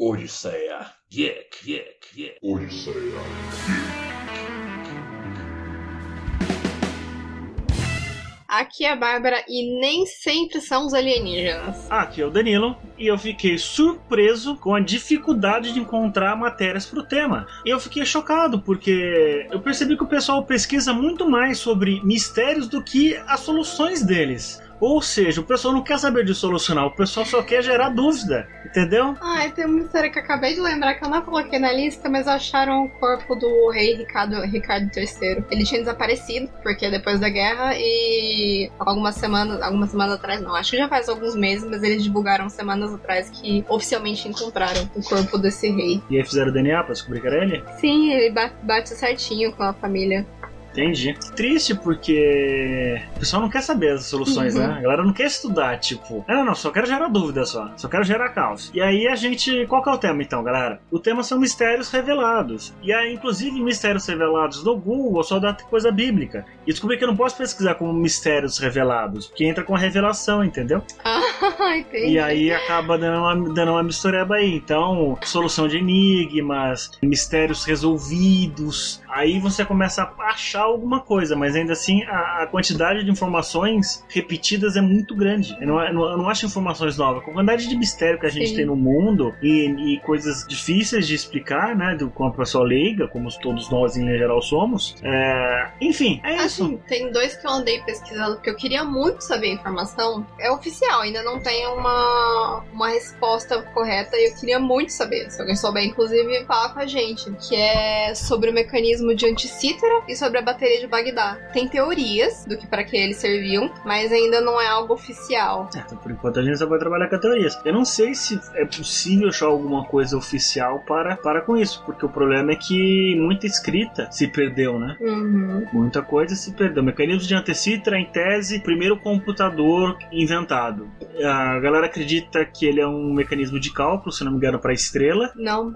Odisseia Geek, Geek, Geek. Odisseia Aqui é a Bárbara e nem sempre são os alienígenas. Aqui é o Danilo e eu fiquei surpreso com a dificuldade de encontrar matérias pro tema. E eu fiquei chocado porque eu percebi que o pessoal pesquisa muito mais sobre mistérios do que as soluções deles. Ou seja, o pessoal não quer saber de solucionar, o pessoal só quer gerar dúvida, entendeu? Ai, tem uma história que eu acabei de lembrar que eu não coloquei na lista, mas acharam o corpo do rei Ricardo, Ricardo III. Ele tinha desaparecido, porque depois da guerra, e algumas semanas, algumas semanas atrás, não, acho que já faz alguns meses, mas eles divulgaram semanas atrás que oficialmente encontraram o corpo desse rei. E aí fizeram DNA pra descobrir que era ele? Sim, ele ba- bate certinho com a família. Entendi. Triste porque o pessoal não quer saber as soluções, Uhum. né? A galera não quer estudar, tipo, não, não, só quero gerar dúvida só. Só quero gerar caos. E aí a gente. Qual que é o tema então, galera? O tema são mistérios revelados. E aí, inclusive, mistérios revelados no Google só dá coisa bíblica. E descobri que eu não posso pesquisar como mistérios revelados, porque entra com a revelação, entendeu? Ah, entendi. E aí acaba dando uma, dando uma mistureba aí. Então, solução de enigmas, mistérios resolvidos. Aí você começa a achar alguma coisa, mas ainda assim a, a quantidade de informações repetidas é muito grande. Eu não, eu não, eu não acho informações novas. Com a quantidade de mistério que a gente Sim. tem no mundo e, e coisas difíceis de explicar, né? Do, com a pessoa leiga, como todos nós em geral somos. É, enfim, é isso. Assim, tem dois que eu andei pesquisando porque eu queria muito saber a informação. É oficial, ainda não tem uma, uma resposta correta e eu queria muito saber. Se alguém souber, inclusive, falar com a gente. Que é sobre o mecanismo de anticítera e sobre a bateria de Bagdá. Tem teorias do que para que eles serviam, mas ainda não é algo oficial. É, então, por enquanto a gente só vai trabalhar com teorias. Eu não sei se é possível achar alguma coisa oficial para, para com isso, porque o problema é que muita escrita se perdeu, né? Uhum. Muita coisa se perdeu. Mecanismo de antecitra, em tese, primeiro computador inventado. A galera acredita que ele é um mecanismo de cálculo, se não me engano, para estrela, Não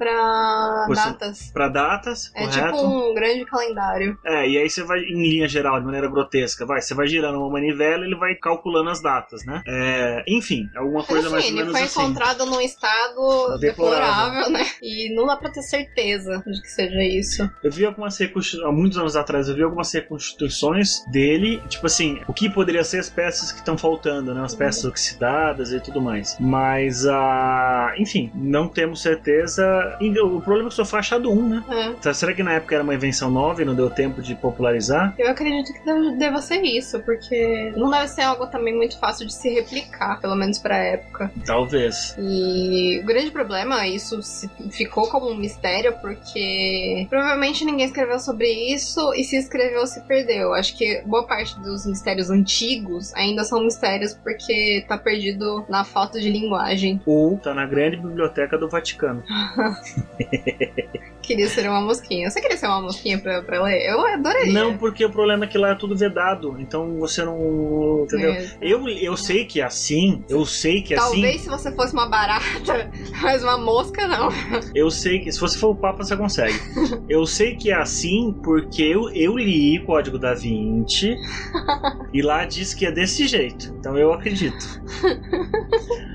Você- datas. para datas, É correto? tipo um grande calendário. É, e aí você vai, em linha geral, de maneira grotesca, vai, você vai girando uma manivela e ele vai calculando as datas, né? É, enfim, alguma coisa Mas mais assim, ou ele menos foi assim. encontrado num estado Deplorável. deplorável, né? E não dá pra ter certeza de que seja isso. Eu vi algumas reconstituições, há muitos anos atrás, eu vi algumas reconstituições dele, tipo assim, o que poderia ser as peças que estão faltando, né? As peças oxidadas e tudo mais. Mas, ah, enfim, não temos certeza. E o problema é que só foi achado um, né? É. Será que na época era uma invenção nova e não deu tempo de popularizar? Eu acredito que deva ser isso, porque não deve ser algo também muito fácil de se replicar, pelo menos pra época. Talvez. E o grande problema, isso ficou como um mistério, porque provavelmente ninguém escreveu sobre isso e se escreveu se perdeu. Acho que boa parte dos mistérios antigos ainda são mistérios porque tá perdido na falta de linguagem. Ou tá na grande biblioteca do Vaticano. Queria ser uma mosquinha. Você queria ser uma mosquinha pra, pra ler? Eu adoraria. Não, porque o problema é que lá é tudo vedado. Então você não. Entendeu? É. Eu, eu sei que é assim. Eu sei que é assim. Talvez se você fosse uma barata, mas uma mosca não. Eu sei que, se você for o Papa, você consegue. eu sei que é assim porque eu, eu li Código da Vinci e lá diz que é desse jeito. Então eu acredito.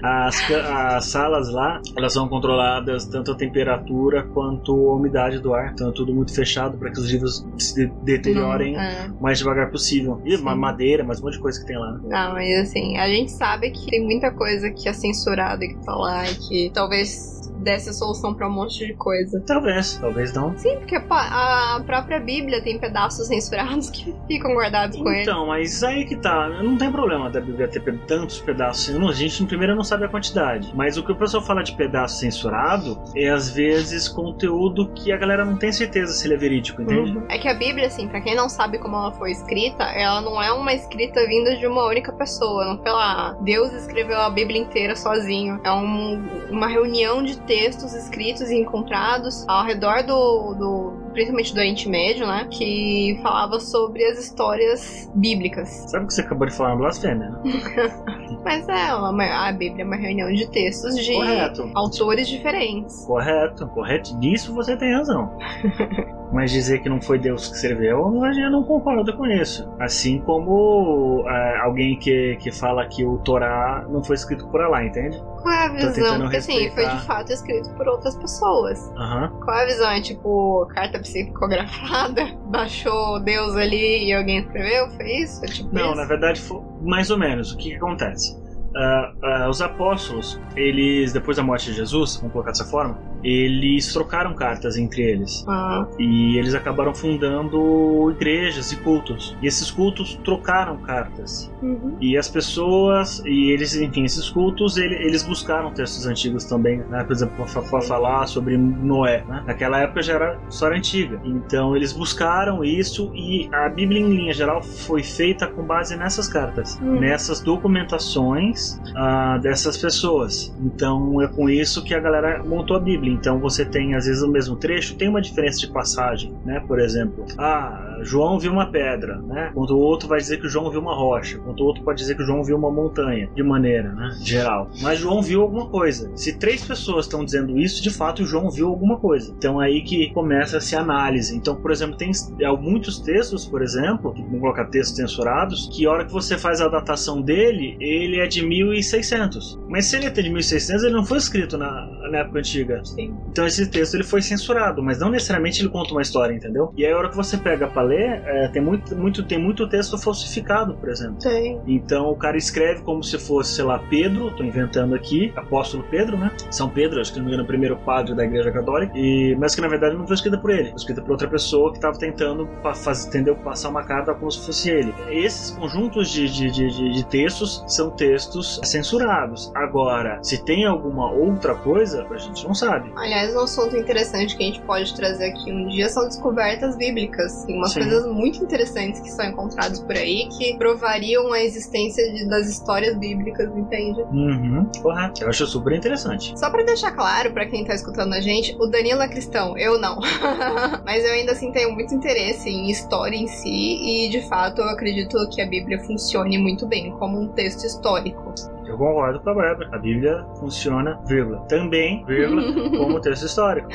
As, as salas lá, elas são controladas tanto a temperatura quanto umidade do ar. Então é tudo muito fechado para que os livros se de- deteriorem Não, é. o mais devagar possível. E uma madeira, mas um monte de coisa que tem lá. né? Não, mas assim, a gente sabe que tem muita coisa que é censurada e que tá lá e que talvez desse a solução pra um monte de coisa. Talvez, talvez não. Sim, porque a própria Bíblia tem pedaços censurados que ficam guardados com ele. Então, mas aí que tá, não tem problema da Bíblia ter tantos pedaços. A gente, primeiro, não sabe a quantidade. Mas o que o pessoal fala de pedaço censurado é, às vezes, conteúdo que a galera não tem certeza se ele é verídico, entende? Uhum. É que a Bíblia, assim, pra quem não sabe como ela foi escrita, ela não é uma escrita vinda de uma única pessoa. Não foi lá, Deus escreveu a Bíblia inteira sozinho. É um- uma reunião de textos escritos e encontrados ao redor do, do principalmente do Oriente Médio, né? Que falava sobre as histórias bíblicas. Sabe o que você acabou de falar? Uma blasfêmia, né? Mas é, uma- a Bíblia é uma reunião de textos de Correto. autores diferentes. Correto, correto. Nisso você tem razão. Mas dizer que não foi Deus que escreveu, a gente não concorda com isso. Assim como é, alguém que, que fala que o Torá não foi escrito por Allah, entende? Qual é a visão? Porque assim, foi respeitar. de fato escrito por outras pessoas. Aham. Qual é a visão? É tipo, carta psicografada? Baixou Deus ali e alguém escreveu? Foi isso? Foi tipo Não, isso? na verdade, foi mais ou menos. O que, que acontece? Ah, ah, os apóstolos, eles, depois da morte de Jesus, vamos colocar dessa forma, eles trocaram cartas entre eles. Ah, E eles acabaram fundando igrejas e cultos. E esses cultos trocaram cartas. uhum. E as pessoas, e eles, enfim, esses cultos, ele- eles buscaram textos antigos também, né? Por exemplo, para falar sobre Noé, né? Naquela época já era história antiga. Então eles buscaram isso e a Bíblia, em linha geral, foi feita com base nessas cartas, Hum. nessas documentações ah, dessas pessoas. Então é com isso que a galera montou a Bíblia. Então você tem, às vezes, o mesmo trecho, tem uma diferença de passagem, né? Por exemplo, ah, João viu uma pedra, né? Enquanto o outro vai dizer que o João viu uma rocha, enquanto o outro pode dizer que o João viu uma montanha, de maneira, né? Geral. Mas João viu alguma coisa. Se três pessoas estão dizendo isso, de fato, o João viu alguma coisa. Então aí que começa essa análise. Então, por exemplo, tem é, muitos textos, por exemplo, vamos colocar textos censurados, que a hora que você faz a datação dele, ele é de 1600. Mas se ele é de 1600, ele não foi escrito na, na época antiga. Sim. Então esse texto ele foi censurado, mas não necessariamente ele conta uma história, entendeu? E aí a hora que você pega pra ler, é, tem, muito, muito, tem muito texto falsificado, por exemplo. Tem. Então o cara escreve como se fosse, sei lá, Pedro, tô inventando aqui, apóstolo Pedro, né? São Pedro, acho que não me engano, o primeiro padre da igreja católica, e, mas que na verdade não foi escrita por ele, foi escrita por outra pessoa que estava tentando pa- faz, entendeu? passar uma carta como se fosse ele. Esses conjuntos de, de, de, de- textos são textos censurados. Agora, se tem alguma outra coisa, a gente não sabe. Aliás, um assunto interessante que a gente pode trazer aqui um dia são descobertas bíblicas. Tem umas Sim. coisas muito interessantes que são encontradas por aí que provariam a existência de- das histórias bíblicas, entende? Uhum, correto. Eu acho super interessante. Só pra deixar claro pra quem tá escutando a gente, o Danilo é cristão, eu não. Mas eu ainda assim tenho muito interesse em história em si e de fato eu acredito que a Bíblia funcione muito bem como um texto histórico. Eu concordo com a Bárbara. A Bíblia funciona, vírgula, também, vírgula, como texto histórico.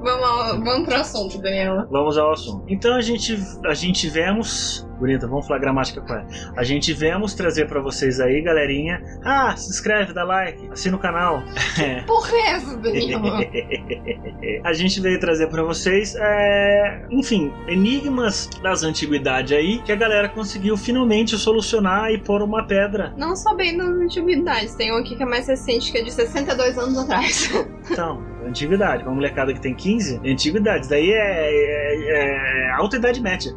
Vamos, ao- vamos pro assunto, Danilo. Vamos ao assunto. Então a gente, a gente vemos. Bonita, vamos falar gramática com ela. A gente vemos trazer pra vocês aí, galerinha. Ah, se inscreve, dá like, assina o canal. Porra, é essa, Danilo? a gente veio trazer pra vocês, é, enfim, enigmas das antiguidades aí que a galera conseguiu finalmente solucionar e pôr uma pedra. Não só bem nas antiguidades, tem um aqui que é mais recente, que é de 62 anos atrás. Então, antiguidade. Uma molecada que tem 15, é antiguidade. Daí é, é, é alta idade média.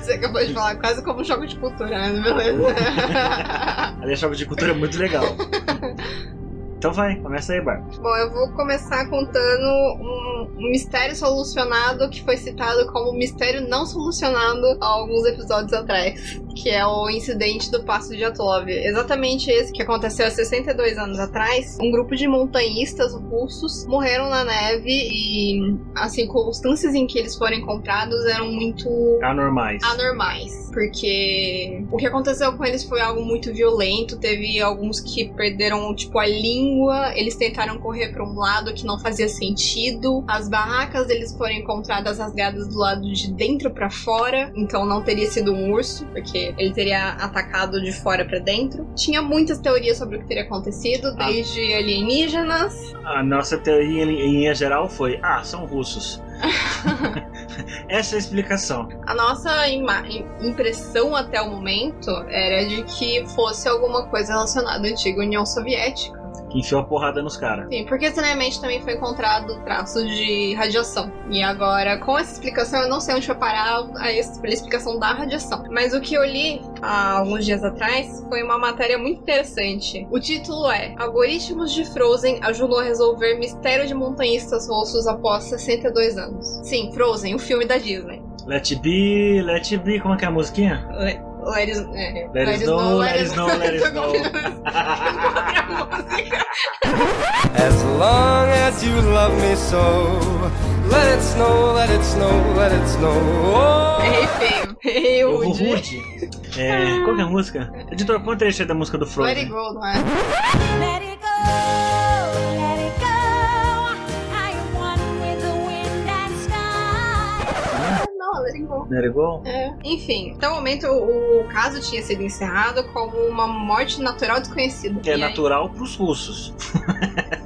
Você acabou de falar quase como um jogo de cultura, mas beleza. Aliás, jogo de cultura é muito legal. Então vai, começa aí, Bárbara. Bom, eu vou começar contando um, um mistério solucionado que foi citado como mistério não solucionado há alguns episódios atrás, que é o incidente do Passo de Atlov. Exatamente esse que aconteceu há 62 anos atrás. Um grupo de montanhistas russos morreram na neve e as circunstâncias em que eles foram encontrados eram muito Anormais. anormais, porque o que aconteceu com eles foi algo muito violento. Teve alguns que perderam, tipo, a língua, eles tentaram correr para um lado que não fazia sentido. As barracas deles foram encontradas rasgadas do lado de dentro para fora, então não teria sido um urso, porque ele teria atacado de fora para dentro. Tinha muitas teorias sobre o que teria acontecido, Ah. desde alienígenas. A nossa teoria em linha geral foi: ah, são russos. Essa é a explicação. A nossa impressão até o momento era de que fosse alguma coisa relacionada à antiga União Soviética. Que enfiou a porrada nos caras. Sim, porque estranhamente também foi encontrado traços de radiação. E agora, com essa explicação, eu não sei onde foi parar a explicação da radiação. Mas o que eu li há alguns dias atrás foi uma matéria muito interessante. O título é Algoritmos de Frozen ajudam a resolver mistério de montanhistas russos após 62 anos. Sim, Frozen, o filme da Disney. Let it be, let it be. Como é que é a musiquinha? Le- Let it, é, Let it snow, let it snow, let it snow. As you love me so, let it snow, let it snow, let it snow. Oh. Errei feio. Eu, vou rude. É, qual que é a música? Editor, põe o trecho aí da música do Let Frozen. it go, não é? Let it go, let it go. I am one with the wind and sky. Não, let it go. Let it go? É. Enfim, até o momento o caso tinha sido encerrado como uma morte natural desconhecida. Que é aí- natural pros russos.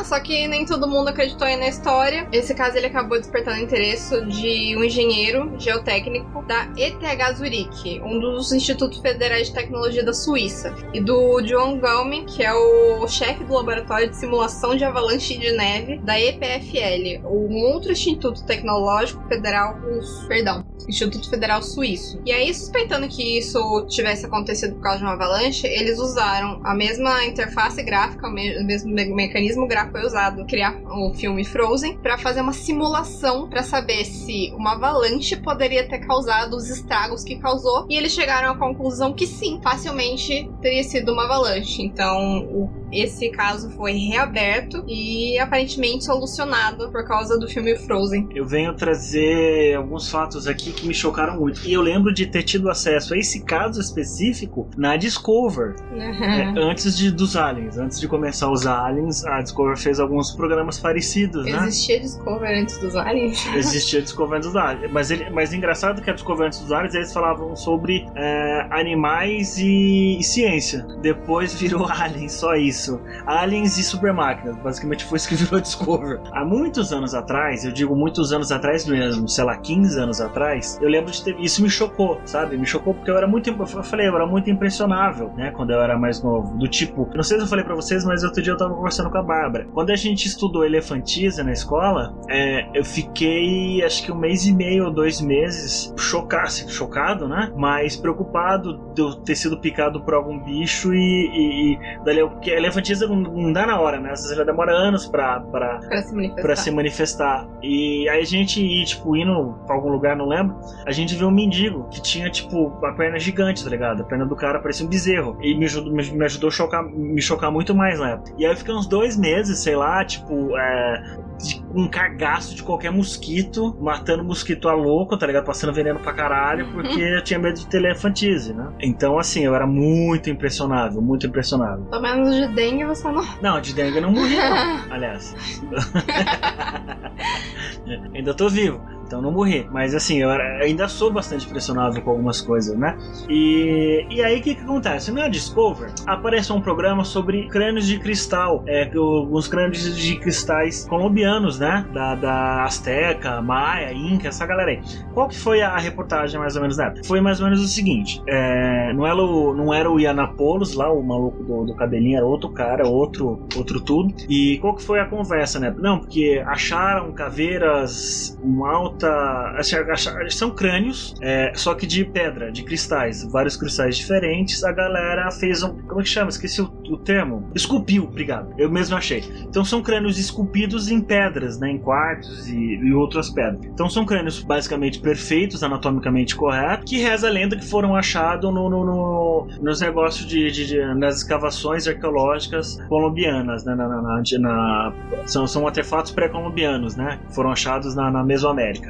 Ah, só que nem todo mundo acreditou aí na história. Esse caso ele acabou despertando o interesse de um engenheiro geotécnico da ETH Zurich, um dos institutos federais de tecnologia da Suíça, e do John Gaume, que é o chefe do laboratório de simulação de avalanche de neve da EPFL, um outro instituto tecnológico federal russo, perdão, Instituto Federal Suíço. E aí, suspeitando que isso tivesse acontecido por causa de uma avalanche, eles usaram a mesma interface gráfica, o me- o mesmo me- mecanismo gráfico foi usado criar o filme Frozen para fazer uma simulação para saber se uma avalanche poderia ter causado os estragos que causou. E eles chegaram à conclusão que sim, facilmente teria sido uma avalanche. Então, o- esse caso foi reaberto e aparentemente solucionado por causa do filme Frozen. Eu venho trazer alguns fatos aqui que me chocaram muito. E eu lembro de ter tido acesso a esse caso específico na Discover. É, antes de, dos aliens, antes de começar os aliens, a Discover fez alguns programas parecidos, né? Existia Discover antes dos aliens? Existia Discover dos aliens. Mas, ele, mas engraçado que a Discover antes dos aliens eles falavam sobre é, animais e, e ciência. Depois virou aliens, só isso. Aliens e supermáquinas. Basicamente foi isso que virou Discover. Há muitos anos atrás, eu digo muitos anos atrás mesmo, sei lá, 15 anos atrás, eu lembro de ter. Isso me chocou, sabe? Me chocou porque eu era muito. Eu falei, eu era muito impressionável, né? Quando eu era mais novo. Do tipo, não sei se eu falei pra vocês, mas outro dia eu tava conversando com a Bárbara. Quando a gente estudou elefantiza na escola, é, eu fiquei acho que um mês e meio ou dois meses chocado, chocado, né? Mas preocupado de eu ter sido picado por algum bicho e. e, e dali, porque a elefantiza não, não dá na hora, né? Às vezes ela demora anos pra, pra, Pra se manifestar. pra se manifestar. E aí a gente ia, tipo, indo pra algum lugar, não lembro, a gente viu um mendigo que tinha, tipo, a perna gigante, tá ligado? A perna do cara parecia um bezerro. E me ajudou, me, me ajudou a chocar, me chocar muito mais na época. E aí eu fiquei uns dois meses, sei lá, tipo, é, de um cagaço de qualquer mosquito, matando mosquito a louco, tá ligado? Passando veneno pra caralho, porque eu tinha medo de ter elefantise, né? Então, assim, eu era muito impressionável, muito impressionável. Pelo menos de dengue você não. Não, de dengue eu não morri, não. Aliás. ainda tô vivo, então não morri. Mas assim, eu ainda sou bastante impressionável com algumas coisas, né? E, e aí o que, que acontece? Na Discover aparece um programa sobre crânios de cristal, é, os crânios de cristais colombianos, né? Da, da Azteca, Maia, Inca, essa galera aí. Qual que foi a reportagem mais ou menos da época? Foi mais ou menos o seguinte: é, não, era o, não era o Ianapolos lá, o maluco do, do cabelinho, era outro cara, outro, outro tudo. E qual que foi a conversa, né? Não, porque acharam caveiras com alta. Acharam- são crânios, é, só que de pedra, de cristais, vários cristais diferentes. A galera fez um. Como é que chama? Esqueci o, o termo. Esculpiu, obrigado. Eu mesmo achei. Então são crânios esculpidos em pedras, né? Em quartos e, e outras pedras. Então são crânios basicamente perfeitos, anatomicamente corretos, que reza a lenda que foram achados no, no- no- nos negócios de, de- de- nas escavações arqueológicas colombianas, né? Na, na- na- na- são, são artefatos pré-colombianos, né? Foram achados na, na Mesoamérica.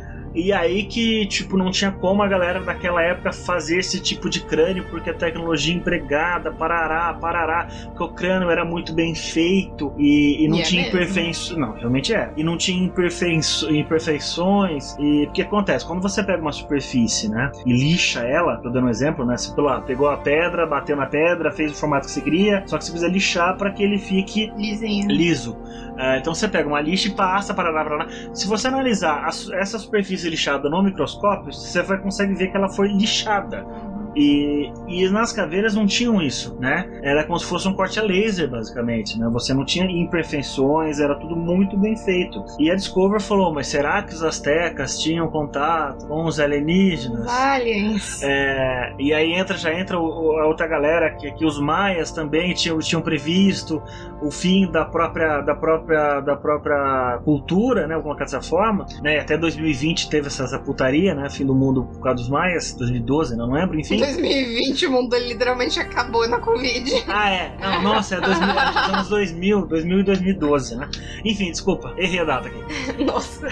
E aí que, tipo, não tinha como a galera daquela época fazer esse tipo de crânio, porque a tecnologia empregada, parará, parará, porque o crânio era muito bem feito e, e não E é tinha mesmo. imperfeições. Não, realmente é. E não tinha imperfeiço- imperfeições. E o que acontece? Quando você pega uma superfície, né, e lixa ela, tô dando um exemplo, né, você lá, pegou a pedra, bateu na pedra, fez o formato que você queria, só que você precisa lixar para que ele fique Lisinho. liso. É, então você pega uma lixa e passa para lá, para lá. Se você analisar a essa superfície lixada no microscópio, você vai consegue ver que ela foi lixada. E, e nas caveiras não tinham isso, né? Era como se fosse um corte a laser, basicamente, né? Você não tinha imperfeições, era tudo muito bem feito. E a Discover falou, mas será que os astecas tinham contato com os alienígenas? Aliens. É, e aí entra, já entra a outra galera que, que os maias também tinham, tinham previsto o fim da própria, da própria, da própria cultura, né? Vamos colocar dessa forma. Né? Até 2020 teve essa, essa putaria, né? Fim do mundo por causa dos maias, 2012, não lembro, Em enfim. 2020 o mundo literalmente acabou na Covid. Ah, é. Não, nossa, é 2000, é dos anos 2000, 2000 e 2012, né? Enfim, desculpa, errei a data aqui. Nossa.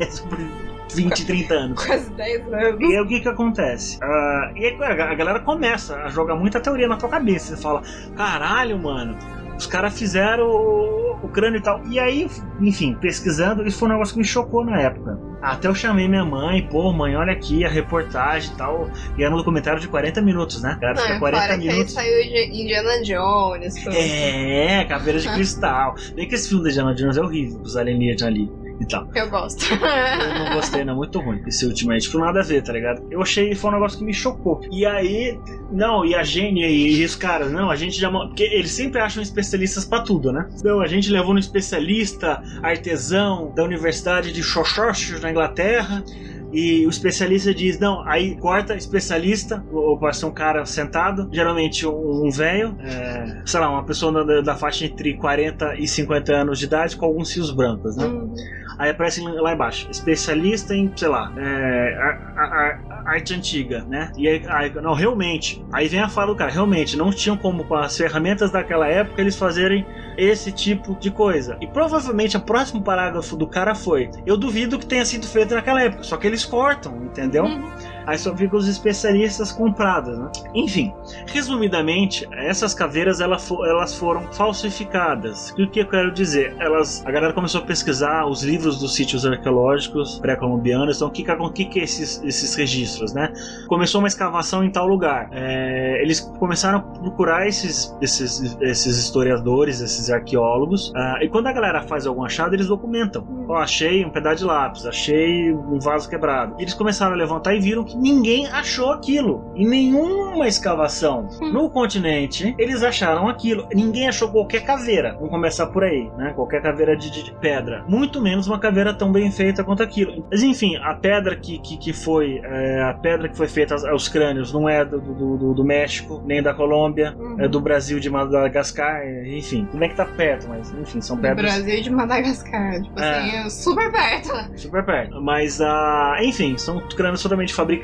É sobre- 20, 30 anos. Quase 10 anos. E aí o que que acontece? Ah, e aí a galera começa a jogar muita teoria na tua cabeça. Você fala, caralho, mano, os caras fizeram o, o crânio e tal. E aí, enfim, pesquisando, isso foi um negócio que me chocou na época. Até eu chamei minha mãe, pô, mãe, olha aqui a reportagem e tal. E era um documentário de 40 minutos, né? Cara, fica Não, 40 fora que aí minutos. saiu Indiana Jones, tudo. É, caveira de cristal. Bem que esse filme da Indiana Jones é horrível, os alienígenas ali e tal. Eu gosto. Eu não gostei, não, muito ruim esse ultimamente. Tipo, nada a ver, tá ligado? Eu achei foi um negócio que me chocou. E aí, não, e a Gene e, os caras, não, a gente já. Porque eles sempre acham especialistas pra tudo, né? Então, a gente levou um especialista artesão da Universidade de Xoxox, na Inglaterra. E o especialista diz, não, aí corta, especialista, ou pode ser um cara sentado, geralmente um, um velho, é, sei lá, uma pessoa da, da faixa entre 40 e 50 anos de idade com alguns fios brancos, né? Hum. Aí aparece lá embaixo, especialista em, sei lá, é, a- a- a- arte antiga, né? E aí, aí, não, realmente, aí vem a fala do cara, realmente, não tinham como com as ferramentas daquela época eles fazerem esse tipo de coisa. E provavelmente o próximo parágrafo do cara foi: Eu duvido que tenha sido feito naquela época, só que eles cortam, entendeu? Uhum. Aí só fica os especialistas comprados, né? Enfim, resumidamente, essas caveiras elas foram falsificadas. O que eu quero dizer? Elas, a galera começou a pesquisar os livros dos sítios arqueológicos pré-colombianos. Então, o que, que, que, é esses, esses registros, né? Começou uma escavação em tal lugar. É, eles começaram a procurar esses, esses, esses historiadores, esses arqueólogos. ah, e quando a galera faz algum achado, eles documentam. Ó, achei um pedaço de lápis, achei um vaso quebrado. Eles começaram a levantar e viram que ninguém achou aquilo. Em nenhuma escavação Hum. no continente, eles acharam aquilo. Ninguém achou qualquer caveira. Vamos começar por aí, né? Qualquer caveira de, de- de pedra. Muito menos uma caveira tão bem feita quanto aquilo. Mas enfim, a pedra que, que, que foi. é, a pedra que foi feita aos, crânios não é do, do, do- do México, nem da Colômbia. Uhum. É do Brasil, de Madagascar, enfim. Tudo bem que tá perto, mas enfim, são Do pedras Brasil e de Madagascar. Tipo É. assim, super perto. super perto. Mas, ah, enfim, são crânios totalmente fabricados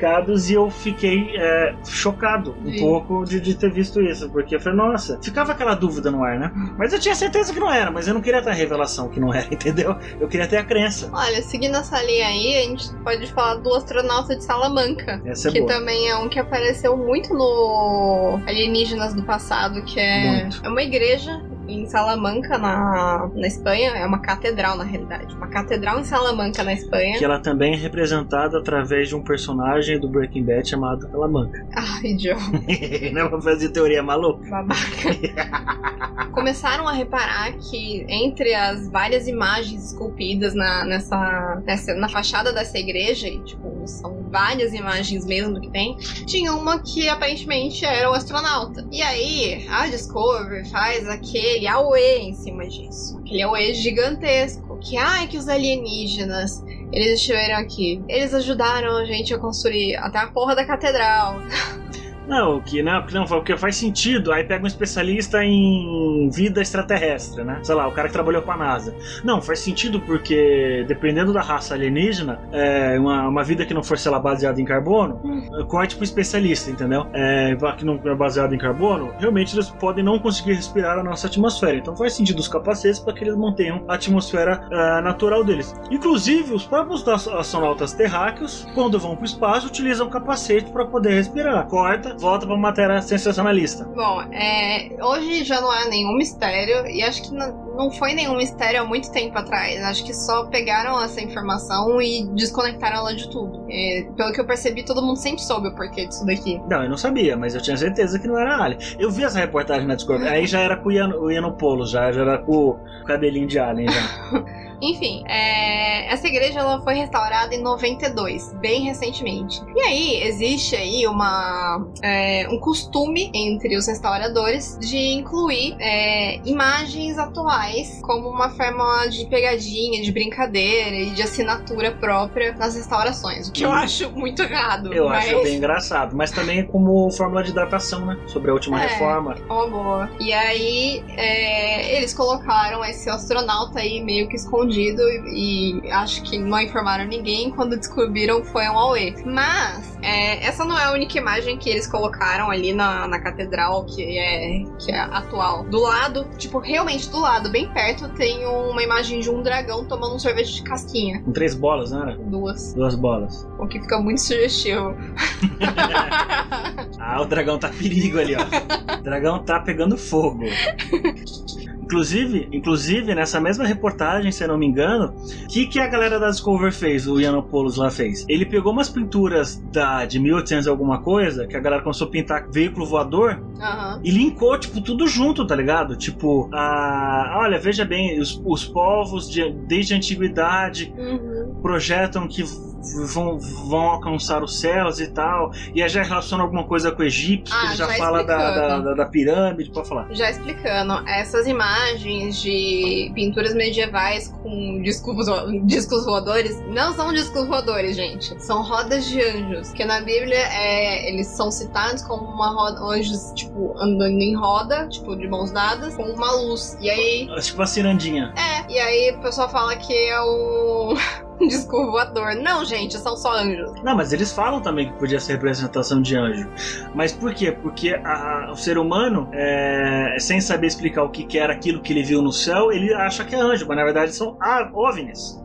e eu fiquei é, chocado um Sim. pouco de, de ter visto isso, porque eu falei, nossa, ficava aquela dúvida no ar, né? Mas eu tinha certeza que não era, mas eu não queria ter a revelação que não era, entendeu? Eu queria ter a crença. Olha, seguindo essa linha aí, a gente pode falar do astronauta de Salamanca. Essa é que boa. também é um que apareceu muito no Alienígenas do Passado, que é, Muito. é uma igreja em Salamanca, na, na Espanha. É uma catedral, na realidade. Uma catedral em Salamanca, na Espanha. Que ela também é representada através de um personagem do Breaking Bad chamado Salamanca. Ah, idiota, não pra fazer teoria maluca? babaca. Começaram a reparar que entre as várias imagens esculpidas na, nessa, nessa, na fachada dessa igreja, e, tipo, são várias imagens mesmo que tem, tinha uma que aparentemente era o astronauta. E aí, a Discovery faz aquele auê em cima disso. Aquele auê gigantesco. Que, ai, que os alienígenas, eles estiveram aqui. Eles ajudaram a gente a construir até a porra da catedral. Não, que não, que não, porque faz sentido. Aí pega um especialista em vida extraterrestre, né? Sei lá, o cara que trabalhou com a NASA. Não, faz sentido porque, dependendo da raça alienígena, é uma, uma vida que não for, sei lá, baseada em carbono, corte pro especialista, entendeu? É, que não é baseado em carbono, realmente eles podem não conseguir respirar a nossa atmosfera. Então faz sentido os capacetes para que eles mantenham a atmosfera ah, natural deles. Inclusive, os próprios astronautas terráqueos, quando vão pro espaço, utilizam capacete para poder respirar. Corta, volta pra matéria sensacionalista. Bom, é, hoje já não é nenhum mistério, e acho que não, foi nenhum mistério há muito tempo atrás. Acho que só pegaram essa informação e desconectaram ela de tudo. É, pelo que eu percebi, todo mundo sempre soube o porquê disso daqui. Não, eu não sabia, mas eu tinha certeza que não era Alien. Eu vi essa reportagem na Discovery, aí já era com o Ian, o Ianopoulos, já, já era com o cabelinho de Alien já. Enfim, é, essa igreja ela foi restaurada em 92, bem recentemente. E aí existe aí uma é, um costume entre os restauradores de incluir é, imagens atuais como uma forma de pegadinha, de brincadeira e de assinatura própria nas restaurações, o que eu acho muito errado. Eu mas... acho bem engraçado, mas também como fórmula de datação, né? Sobre a última É. reforma. Uma boa. E aí, é, eles colocaram esse astronauta aí meio que escondido e, e acho que não informaram ninguém. Quando descobriram, foi um Aue. Mas, é, essa não é a única imagem que eles colocaram ali na, na catedral, que é, que é atual. Do lado, tipo, realmente do lado, bem perto, tem uma imagem de um dragão tomando um sorvete de casquinha. Com três bolas, não era? Duas. Duas bolas. O que fica muito sugestivo. Ah, o dragão tá perigo ali, ó. O dragão tá pegando fogo. Inclusive, inclusive, nessa mesma reportagem, se eu não me engano, o que, que a galera da Discover fez, o Yiannopoulos lá fez? Ele pegou umas pinturas da, de 1800 e alguma coisa, que a galera começou a pintar veículo voador, Aham. e linkou, tipo, tudo junto, tá ligado? Tipo, a, olha, veja bem, os, os povos de- desde a antiguidade Uhum. projetam que vão, vão alcançar os céus e tal, e aí já relaciona alguma coisa com o egípcio, que Ah, ele já, já fala da, da, da- pirâmide, pode falar. Já explicando, essas imagens de pinturas medievais com discos, discos voadores não são discos voadores, gente. São rodas de anjos. Que na Bíblia é, eles são citados como uma roda, anjos, tipo, andando em roda, tipo, de mãos dadas, com uma luz. E aí. Tipo uma cirandinha. É, e aí o pessoal fala que é um. disco voador. Não, gente, são só anjos. Não, mas eles falam também que podia ser representação de anjo. Mas por quê? Porque a- o ser humano, é, sem saber explicar o que, que era aquilo que ele viu no céu, ele acha que é anjo, mas na verdade são OVNIs.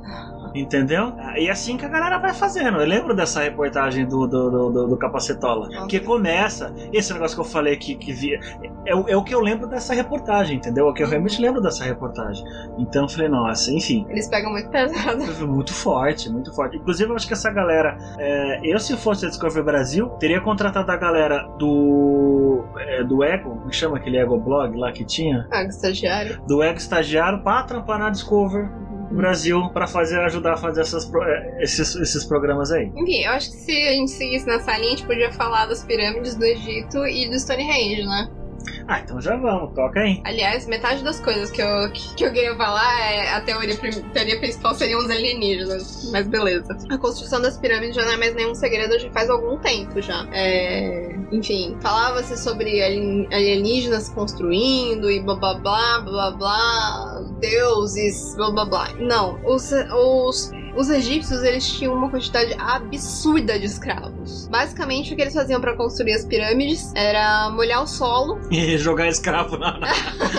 Entendeu? E é assim que a galera vai fazendo. Eu lembro dessa reportagem do, do, do, do- do Capacetola. Nossa. Que começa. Esse negócio que eu falei que, que via. É, o- é o que eu lembro dessa reportagem, entendeu? É o que eu Uhum. realmente lembro dessa reportagem. Então eu falei, nossa, enfim. Eles pegam muito pesado. Muito forte, muito forte. Inclusive, eu acho que essa galera. é, eu, se fosse a Discovery Brasil, teria contratado a galera do. é, do Ego, como chama aquele Ego Blog lá que tinha? Ah, estagiário. Do Ego Estagiário pra trampar na Discover Brasil pra fazer, ajudar a fazer essas, é, esses, esses programas aí. Enfim, eu acho que se a gente seguisse nessa linha, a gente podia falar das pirâmides do Egito e do Stonehenge, né? Ah, então já vamos, toca aí. Aliás, metade das coisas que eu, que eu queria falar é a teoria, prim- teoria principal seriam os alienígenas. Mas beleza. A construção das pirâmides já não é mais nenhum segredo já faz algum tempo já. É, enfim, falava-se sobre alien- alienígenas construindo e blá blá blá blá blá, deuses, blá blá blá. Não, os, os os egípcios, eles tinham uma quantidade absurda de escravos. Basicamente, o que eles faziam para construir as pirâmides era molhar o solo. E jogar escravo na, na,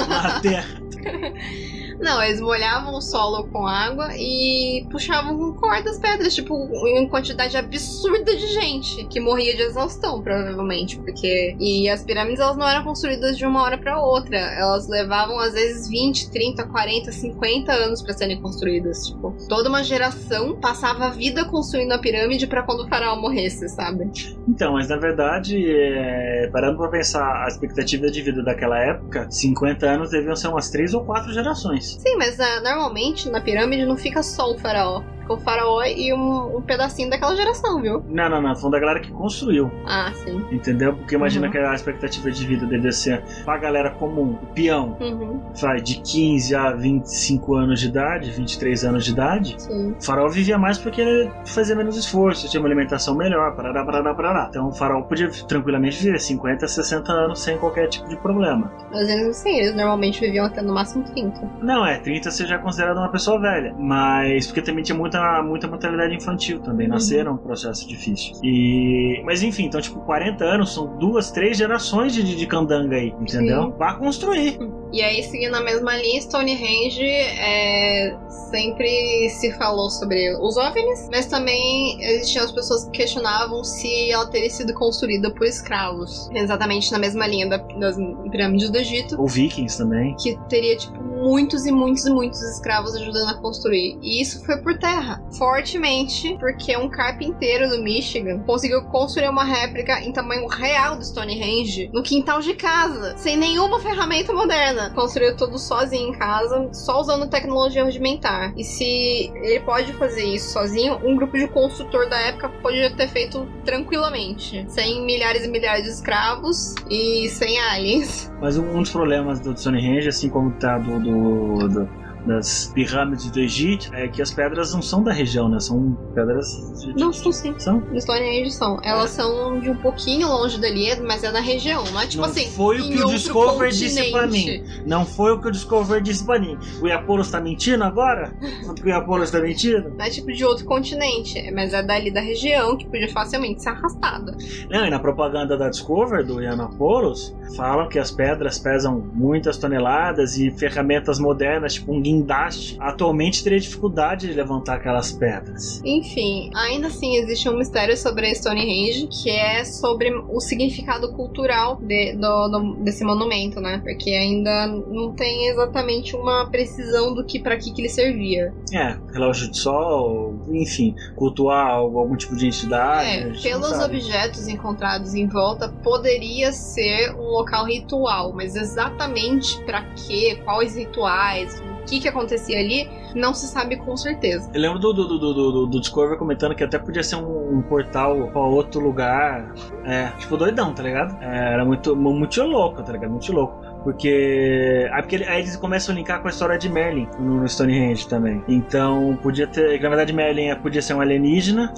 na terra. Não, eles molhavam o solo com água e puxavam com cordas pedras, tipo, em quantidade absurda de gente que morria de exaustão, provavelmente, porque e as pirâmides elas não eram construídas de uma hora para outra, elas levavam às vezes 20, 30, 40, 50 anos para serem construídas, tipo, toda uma geração passava a vida construindo a pirâmide para quando o faraó morresse, sabe? Então, mas na verdade, é, parando pra pensar a expectativa de vida daquela época, 50 anos deviam ser umas 3 ou 4 gerações. Sim, mas ah, normalmente na pirâmide não fica só o faraó, fica o faraó e um, um pedacinho daquela geração, viu? Não, não, não, foi da galera que construiu. Ah, sim. Entendeu? Porque imagina Uhum. que a expectativa de vida devia ser pra galera comum, o peão, Uhum, vai de 15 a 25 anos de idade, 23 anos de idade. sim. O farol vivia mais porque ele fazia menos esforço, tinha uma alimentação melhor, parará, parará, parará. Então o farol podia tranquilamente viver 50, 60 anos sem qualquer tipo de problema. Mas eles, sim, eles normalmente viviam até no máximo 30. Não, é, 30 você já é considerado uma pessoa velha. Mas porque também tinha muita, muita mortalidade infantil também. Nasceram um processo difícil. E. Mas enfim, então, tipo, 40 anos são duas, três gerações de, de, de candanga aí, entendeu? Sim. Vá construir. E aí, seguindo a mesma linha, Stonehenge é, sempre se falou sobre os OVNIs, mas também existiam as pessoas que questionavam se ela teria sido construída por escravos. Exatamente na mesma linha da- das pirâmides do Egito. Ou vikings também. que teria, tipo, muitos e muitos e muitos escravos ajudando a construir. E isso foi por terra. Fortemente, porque um carpinteiro do Michigan conseguiu construir uma réplica em tamanho real do Stonehenge no quintal de casa, sem nenhuma ferramenta moderna. Construiu tudo sozinho em casa, só usando tecnologia rudimentar. E se ele pode fazer isso sozinho, um grupo de construtor da época podia ter feito tranquilamente. Sem milhares e milhares de escravos e sem aliens. Mas um dos problemas do Stonehenge, assim como tá do, do, do, das pirâmides do Egito, é que as pedras não são da região, né? São pedras. De, Não, são sim. São? Do são. Elas são de um pouquinho longe dali, mas é na região. Não é tipo não assim. foi o que o Discover disse pra mim. continente. Não foi o que o Discover disse pra mim. O Iapolos tá mentindo agora? O Iapolos tá mentindo? Não é tipo de outro continente, mas é dali da região que podia facilmente ser arrastada. Não, e na propaganda da Discover, do Yiannopoulos, falam que as pedras pesam muitas toneladas e ferramentas modernas, tipo um guindaste, atualmente teria dificuldade de levantar aquelas pedras. Enfim, ainda assim existe um mistério sobre a Stonehenge, que é sobre o significado cultural de- do- do- desse monumento, né? Porque ainda não tem exatamente uma precisão do que para que, que ele servia. É, relógio de sol, enfim, cultuar algum tipo de entidade. é, pelos objetos encontrados em volta, poderia ser um local ritual, mas exatamente para quê, quais rituais, o que que acontecia ali, não se sabe com certeza. Eu lembro do, do, do, do, do- do Discover comentando que até podia ser um, um portal pra outro lugar. É, tipo, doidão, tá ligado? É, era muito, muito louco, tá ligado? Muito louco. Porque. Aí, porque aí eles começam a linkar com a história de Merlin no, Stonehenge também. Então podia ter. Na verdade, Merlin podia ser um alienígena.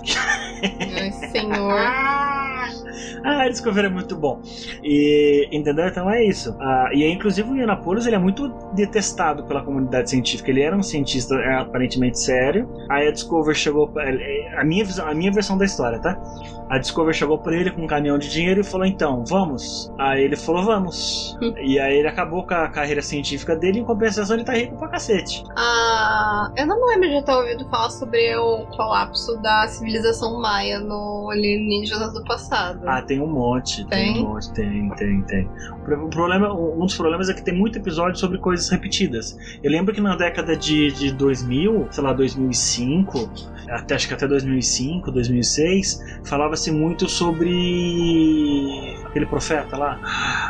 Ai, senhor. Ah, Discovery é muito bom. E, entendeu? Então é isso. Ah, e aí, inclusive, o Yiannopoulos ele é muito detestado pela comunidade científica. Ele era um cientista é, aparentemente sério. Aí a Discover chegou. ele- A minha, a minha versão da história, tá? A Discover chegou pra ele com um caminhão de dinheiro e falou: então, vamos. Aí ele falou: vamos. e aí ele acabou com a carreira científica dele. Em compensação, ele tá rico pra cacete. Ah, eu não me lembro de ter ouvido falar sobre o colapso da civilização maia no Alienígenas do passado. Ah, tem um monte, tem, Tem? um monte, tem, tem, tem. O pro- o problema, um dos problemas é que tem muito episódio sobre coisas repetidas. Eu lembro que na década de, de 2000, sei lá, 2005, até acho que até 2005, 2006, falava-se muito sobre aquele profeta lá,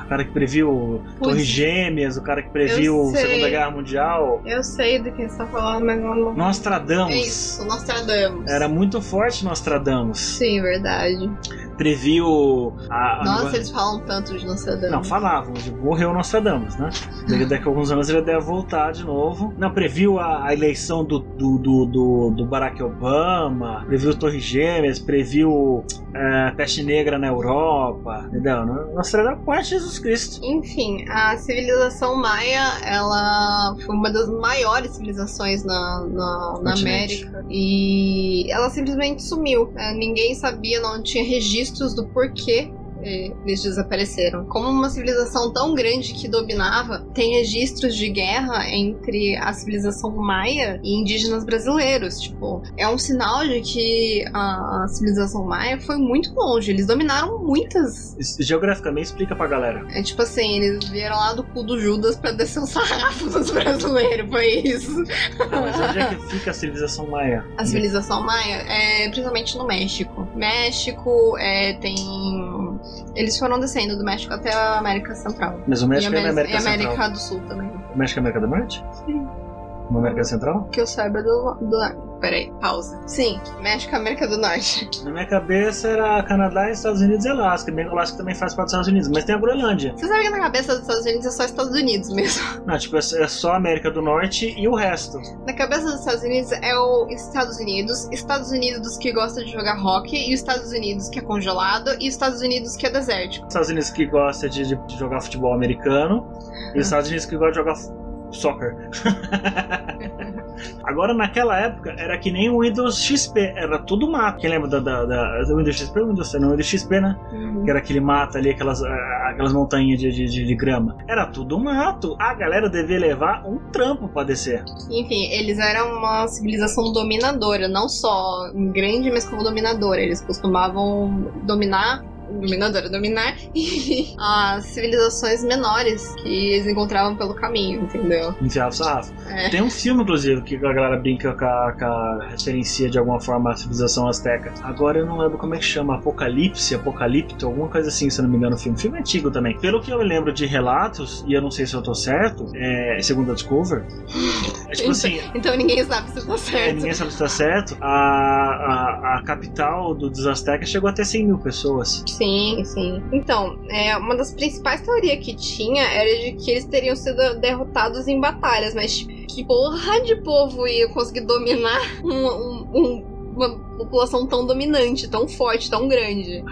o cara que previu Torres Gêmeas, o cara que previu. Segunda Guerra Mundial, Eu sei do que você tá falando, mas não. Nostradamus. É isso, Nostradamus. Era muito forte Nostradamus. Sim, verdade. Previu a, a- Nossa, eles falam tanto de Nostradamus. Não, falavam, morreu Nostradamus, né? Daqui, daqui a alguns anos ele deve voltar de novo. Não, previu a, a eleição do, do, do, do, do Barack Obama, previu Torres Gêmeas, previu é, peste negra na Europa, entendeu? Nostradamus quase Jesus Cristo. Enfim, a civilização maia, ela foi uma das maiores civilizações na, na, na. América. E ela simplesmente sumiu. né? Ninguém sabia, não tinha registros do porquê eles desapareceram. Como uma civilização tão grande que dominava, tem registros de guerra entre a civilização maia e indígenas brasileiros. Tipo, é um sinal de que a, civilização maia foi muito longe. Eles dominaram muitas Isso, Geograficamente explica pra galera. é tipo assim, eles vieram lá do cu do Judas pra descer o sarrafo dos brasileiros, foi isso. Ah, mas onde é que fica a civilização maia? A civilização maia é principalmente no México. México é, tem. Eles foram descendo do México até a América Central. Mas o E, México é na América, América e América Central. do Sul também. O México é América do Norte? Sim. Na América Central? Que eu saiba do. do... Peraí, pausa. Sim, México é América do Norte. Na minha cabeça era Canadá, Estados Unidos e Alasca. Bem que o Alasca também faz parte dos Estados Unidos, mas tem a Groenlândia. Você sabe que na cabeça dos Estados Unidos é só Estados Unidos mesmo. Não, tipo, é é só a América do Norte e o resto. Na cabeça dos Estados Unidos é o Estados Unidos, Estados Unidos que gosta de jogar rock, e os Estados Unidos que é congelado, e os Estados Unidos que é desértico. Estados Unidos que gosta de, de- jogar futebol americano e os Estados Unidos que gosta de jogar soccer. Agora, naquela época, era que nem o Windows XP, era tudo mato. Quem lembra da, da, da- do Windows XP? O Windows, não, o Windows XP, né? Que era aquele mato ali, aquelas, aquelas montanhas de, de, de- de grama. Era tudo mato. A galera devia levar um trampo pra descer. Enfim, eles eram uma civilização dominadora, não só grande, mas como dominadora. Eles costumavam dominar. Dominadora, dominar as civilizações menores que eles encontravam pelo caminho, entendeu? Enfiava sarrafo. É. Tem um filme, inclusive, que a galera brinca com a, com a referencia de alguma forma a civilização azteca. Agora eu não lembro como é que chama, Apocalipse, Apocalipto, alguma coisa assim, se eu não me engano, o filme. Filme antigo também. Pelo que eu lembro de relatos, e eu não sei se eu tô certo, é, segundo a Discover, é tipo assim, Então ninguém sabe se tá é, certo. ninguém sabe se tá certo, a, a, a capital do, dos aztecas chegou até 100 mil pessoas. Sim, sim. Então, é, uma das principais teorias que tinha era de que eles teriam sido derrotados em batalhas, mas tipo, que porra de povo ia conseguir dominar um- um- um- uma população tão dominante, tão forte, tão grande.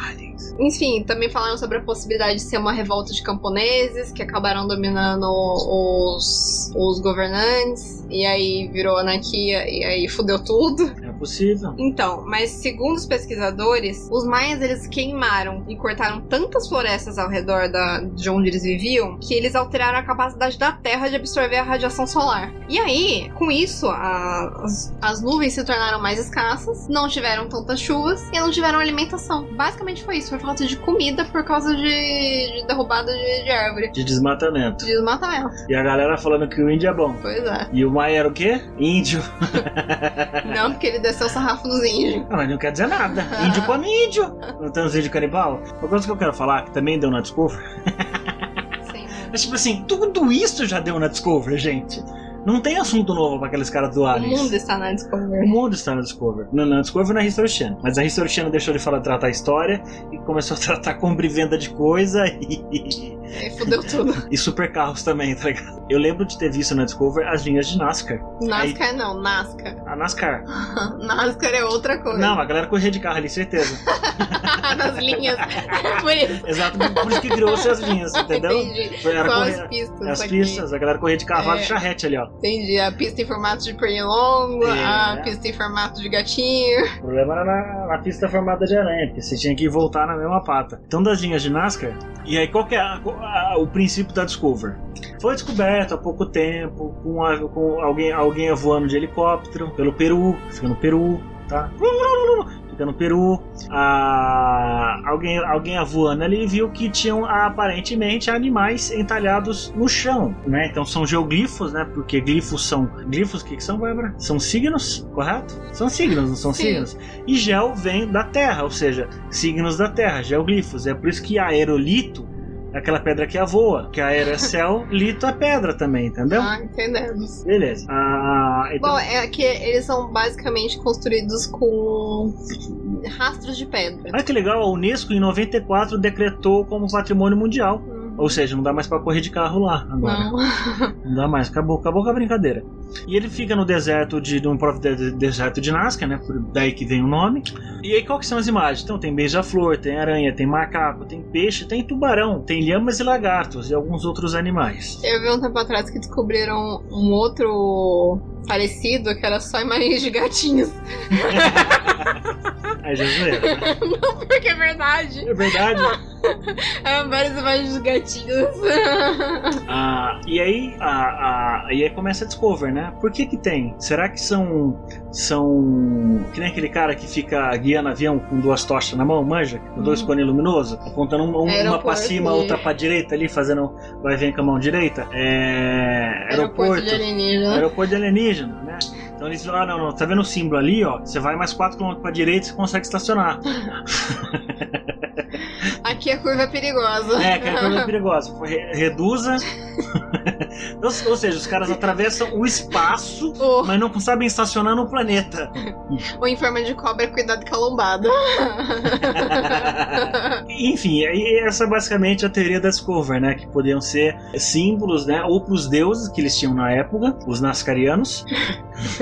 Enfim, também falaram sobre a possibilidade de ser uma revolta de camponeses que acabaram dominando os, os governantes, e aí virou anarquia, e aí fudeu tudo. É possível. Então, mas segundo os pesquisadores, os maias eles queimaram e cortaram tantas florestas ao redor da, de onde eles viviam que eles alteraram a capacidade da Terra de absorver a radiação solar. E aí, com isso, a- as, as nuvens se tornaram mais escassas, não tiveram tantas chuvas e não tiveram alimentação. Basicamente foi isso, foi falta de comida por causa de, de derrubada de, de árvore. De desmatamento. De desmatamento. E a galera falando que o índio é bom. Pois é. E o Maia era o quê? Índio. Não porque ele desceu o sarrafo nos índios. Ah, mas não quer dizer nada. Índio come índio. Não tem uns índios canibal? Uma coisa que eu quero falar, que também deu na Discovery, Sim. é tipo assim, tudo isso já deu na Discovery, gente. Não tem assunto novo pra aqueles caras do O Aliens. mundo está na O Discovery. mundo está na Discovery. Não, na Discovery na History Channel. Mas a History Channel deixou de falar tratar história e começou a tratar compra e venda de coisa e, Aí fudeu tudo. e supercarros também, tá ligado? Eu lembro de ter visto na Discovery as linhas de NASCAR. NASCAR não, NASCAR. A NASCAR. NASCAR é outra coisa. Não, a galera corria de carro ali, certeza. Nas linhas. Por isso. Exato, por isso que criou-se as linhas, entendeu? Entendi. Era Só correr- as pistas. As pistas, a galera corria de cavalo É. e charrete ali, ó. Entendi. A pista em formato de pernilongo, É. a pista em formato de gatinho. O problema era na, na pista formada de aranha, porque você tinha que voltar na mesma pata. Então, das linhas de NASCAR, e aí qual que é a- a- o princípio da Discover? Foi descoberto há pouco tempo, com, a- com alguém, alguém voando de helicóptero pelo Peru, fica no Peru, tá? Fica no Peru. Ah, alguém, alguém voando ali viu que tinham aparentemente animais entalhados no chão, né? Então são geoglifos, né? Porque glifos são. Glifos, o que, que são, Bárbara? São signos, correto? São signos, não são Sim. signos? E gel vem da terra, ou seja, signos da terra, geoglifos. É por isso que aerolito aquela pedra que voa, que aero é céu, lito é pedra também, entendeu? Ah, entendemos. Beleza. Ah, então, Bom, é que eles são basicamente construídos com rastros de pedra. olha que legal, a Unesco em 94 decretou como patrimônio mundial. Ou seja, não dá mais pra correr de carro lá agora. Não. Não dá mais, acabou, acabou com a brincadeira. E ele fica no deserto de, no próprio de- deserto de Nazca, né? Por daí que vem o nome. E aí qual que são as imagens? Então tem beija-flor, tem aranha, tem macaco, tem peixe, tem tubarão, tem lhamas e lagartos e alguns outros animais. Eu vi um tempo atrás que descobriram um outro parecido que era só imagens de gatinhos. Aí já é zoeira, né? Porque é verdade. É verdade. Eram várias imagens de gatinhos. Ah, e aí, a, a- e aí começa a Discover, né? Por que que tem? Será que são são que nem aquele cara que fica guiando avião com duas tochas na mão, manja, com dois Hum. cones luminosos, apontando um- um- uma Aeroporto pra cima, de- outra pra direita ali, fazendo vai vir com a mão direita? É Aeroporto de alienígena. aeroporto de alienígena, né? Então eles falam, ah, não, não, tá vendo o símbolo ali, ó? Você vai mais 4 km pra direita e você consegue estacionar. Aqui a curva é perigosa. É, que é coisa perigosa. Re- Reduza. ou, ou seja, os caras atravessam o espaço, Ou, mas não sabem estacionar no planeta. ou em forma de cobra, cuidado com a lombada. Enfim, essa é basicamente a teoria da Discover, né? Que podiam ser símbolos, né? Ou pros deuses que eles tinham na época, os nascarianos.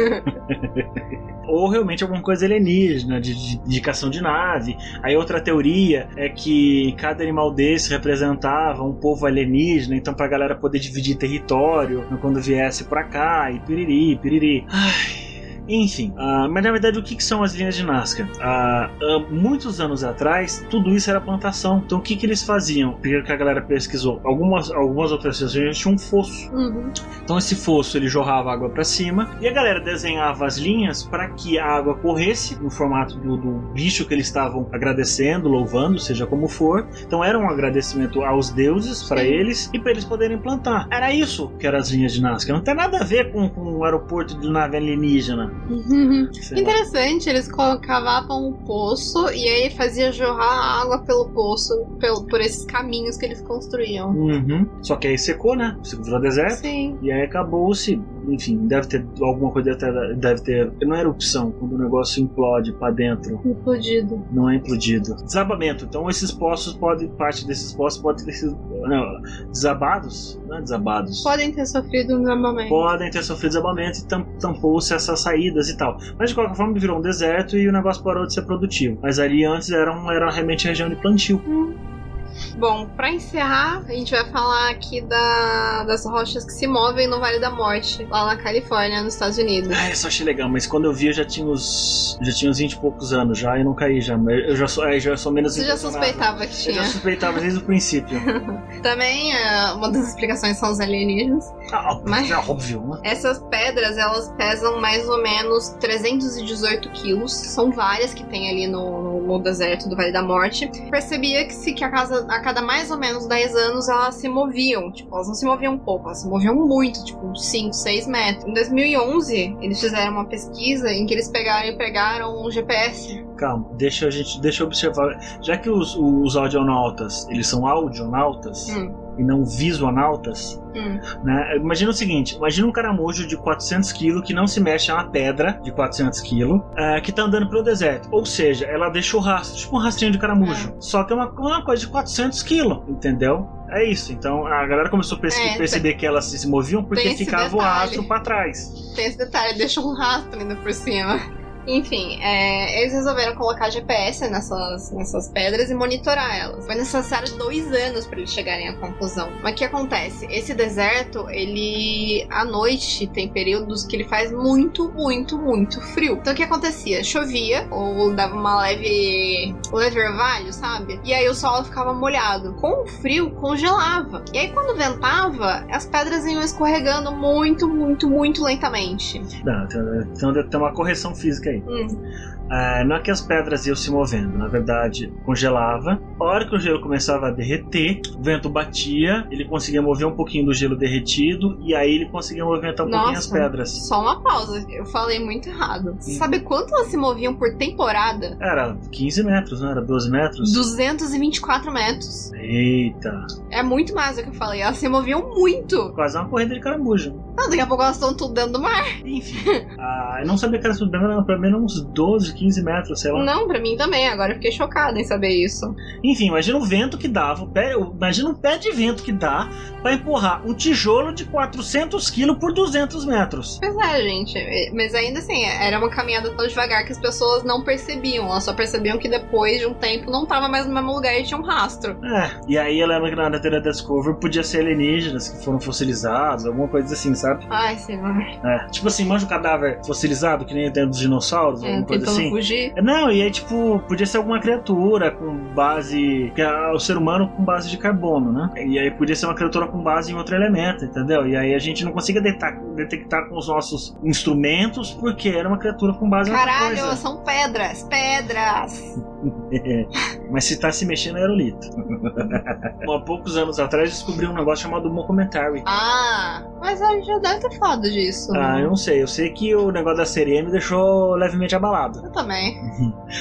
ou realmente alguma coisa alienígena, de, de indicação de nave. Aí outra teoria é que cada animal desse representava um povo alienígena, então pra galera poder dividir território quando viesse pra cá, e piriri, piriri. Ai. Enfim, ah, mas na verdade o que, que são as linhas de Nazca? Ah, ah, muitos anos atrás, tudo isso era plantação. Então o que, que eles faziam? Primeiro que a galera pesquisou, algumas, algumas outras regiões tinham um fosso. Uhum. Então esse fosso ele jorrava água para cima e a galera desenhava as linhas para que a água corresse no formato do, do bicho que eles estavam agradecendo, louvando, seja como for. Então era um agradecimento aos deuses para eles e para eles poderem plantar. Era isso que eram as linhas de Nazca. Não tem nada a ver com, com o aeroporto de nave alienígena. Lá. Interessante, eles cavavam um poço e aí fazia jorrar água pelo poço, pelo, por esses caminhos que eles construíam. Uhum. Só que aí secou, né? Virou deserto. Sim. E aí acabou-se. Enfim, deve ter alguma coisa. Deve ter, deve ter. Não é erupção, quando o negócio implode pra dentro. Implodido. Não é implodido. Desabamento. Então esses poços podem. Parte desses poços pode ter sido. Não, desabados? Não é desabados. Podem ter sofrido um desabamento. Podem ter sofrido desabamento e tam- tampou-se essas e tal. Mas de qualquer forma virou um deserto e o negócio parou de ser produtivo. Mas ali antes era, um, era realmente região de plantio. Bom, pra encerrar, a gente vai falar aqui da- das rochas que se movem no Vale da Morte, lá na Califórnia, nos Estados Unidos. Ah, isso eu achei legal, mas quando eu vi eu já tinha uns. Já tinha uns 20 e poucos anos já e não caí já. Mas eu já sou, aí já sou menos Você já suspeitava que Eu tinha. já suspeitava desde o princípio. Também, é, uma das explicações são os alienígenas. Ah, Mas- É óbvio, né? Essas pedras, elas pesam mais ou menos 318 quilos. São várias que tem ali no, no- no deserto do Vale da Morte. Percebia que, se, que a, casa, a cada mais ou menos 10 anos elas se moviam. Tipo, elas não se moviam pouco, elas se moviam muito, tipo, uns 5, 6 metros. Em 2011, eles fizeram uma pesquisa em que eles pegaram e pegaram um GPS. Calma, deixa a gente. Deixa eu observar. Já que os, os audionautas, eles são audionautas Hum, e não visuonautas, hum. né? Imagina o seguinte: imagina um caramujo de 400 kg que não se mexe, é uma pedra de 400 kg que tá andando pelo deserto. Ou seja, ela deixa o rastro, tipo um rastrinho de caramujo. Só que é uma, uma coisa de 400 kg, entendeu? É isso. Então a galera começou a perce- É, perceber que elas se, moviam porque ficava o detalhe. rastro pra trás. Tem esse detalhe, deixa um rastro ainda por cima. Enfim, é, eles resolveram colocar GPS nessas, nessas pedras e monitorar elas. Foi necessário dois anos para eles chegarem à conclusão. Mas o que acontece? Esse deserto, ele à noite tem períodos que ele faz muito, muito, muito frio. Então o que acontecia? Chovia ou dava uma leve, um leve orvalho, sabe? E aí o solo ficava molhado. Com o frio, congelava. E aí quando ventava, as pedras iam escorregando muito, muito, muito lentamente. Não, então, ter uma correção física aí. Hum. Ah, não é que as pedras iam se movendo, na verdade, congelava. A hora que o gelo começava a derreter, o vento batia, ele conseguia mover um pouquinho do gelo derretido e aí ele conseguia movimentar um pouquinho as Nossa. pedras. Só uma pausa, eu falei muito errado. Você sabe quanto elas se moviam por temporada? Era 15 metros, não era 12 metros? 224 metros. Eita, É muito mais do que eu falei. Elas se moviam muito. quase uma corrida de caramujo. Não, daqui a pouco elas estão tudo dentro do mar. Enfim, ah, eu não sabia que era era pelo menos uns 12, 15 metros, sei lá. Não, pra mim também. Agora eu fiquei chocada em saber isso. Enfim, imagina o vento que dava, o pé, imagina o pé de vento que dá pra empurrar um tijolo de 400 quilos por 200 metros. Pois é, gente. Mas ainda assim, era uma caminhada tão devagar que as pessoas não percebiam. Elas só percebiam que depois de um tempo não tava mais no mesmo lugar e tinha um rastro. É, e aí eu lembro que na teoria da Discovery podia ser alienígenas que foram fossilizados, alguma coisa assim, sabe? Ai, senhor. É, tipo assim, manja um cadáver fossilizado, que nem tem dos dinossauros, É, alguma coisa assim. fugir. Não, e aí, tipo, podia ser alguma criatura com base. Que é o ser humano com base de carbono, né? E aí podia ser uma criatura com base em outro elemento, entendeu? E aí a gente não conseguia detectar, com os nossos instrumentos porque era uma criatura com base em outra Caralho, coisa. são pedras, pedras. Mas se tá se mexendo é aerolito. Há poucos anos atrás descobri um negócio chamado Mockumentary. Ah, mas a gente já deve ter falado disso. Ah, eu não sei. Eu sei que o negócio da sereia me deixou levemente abalado. Eu também.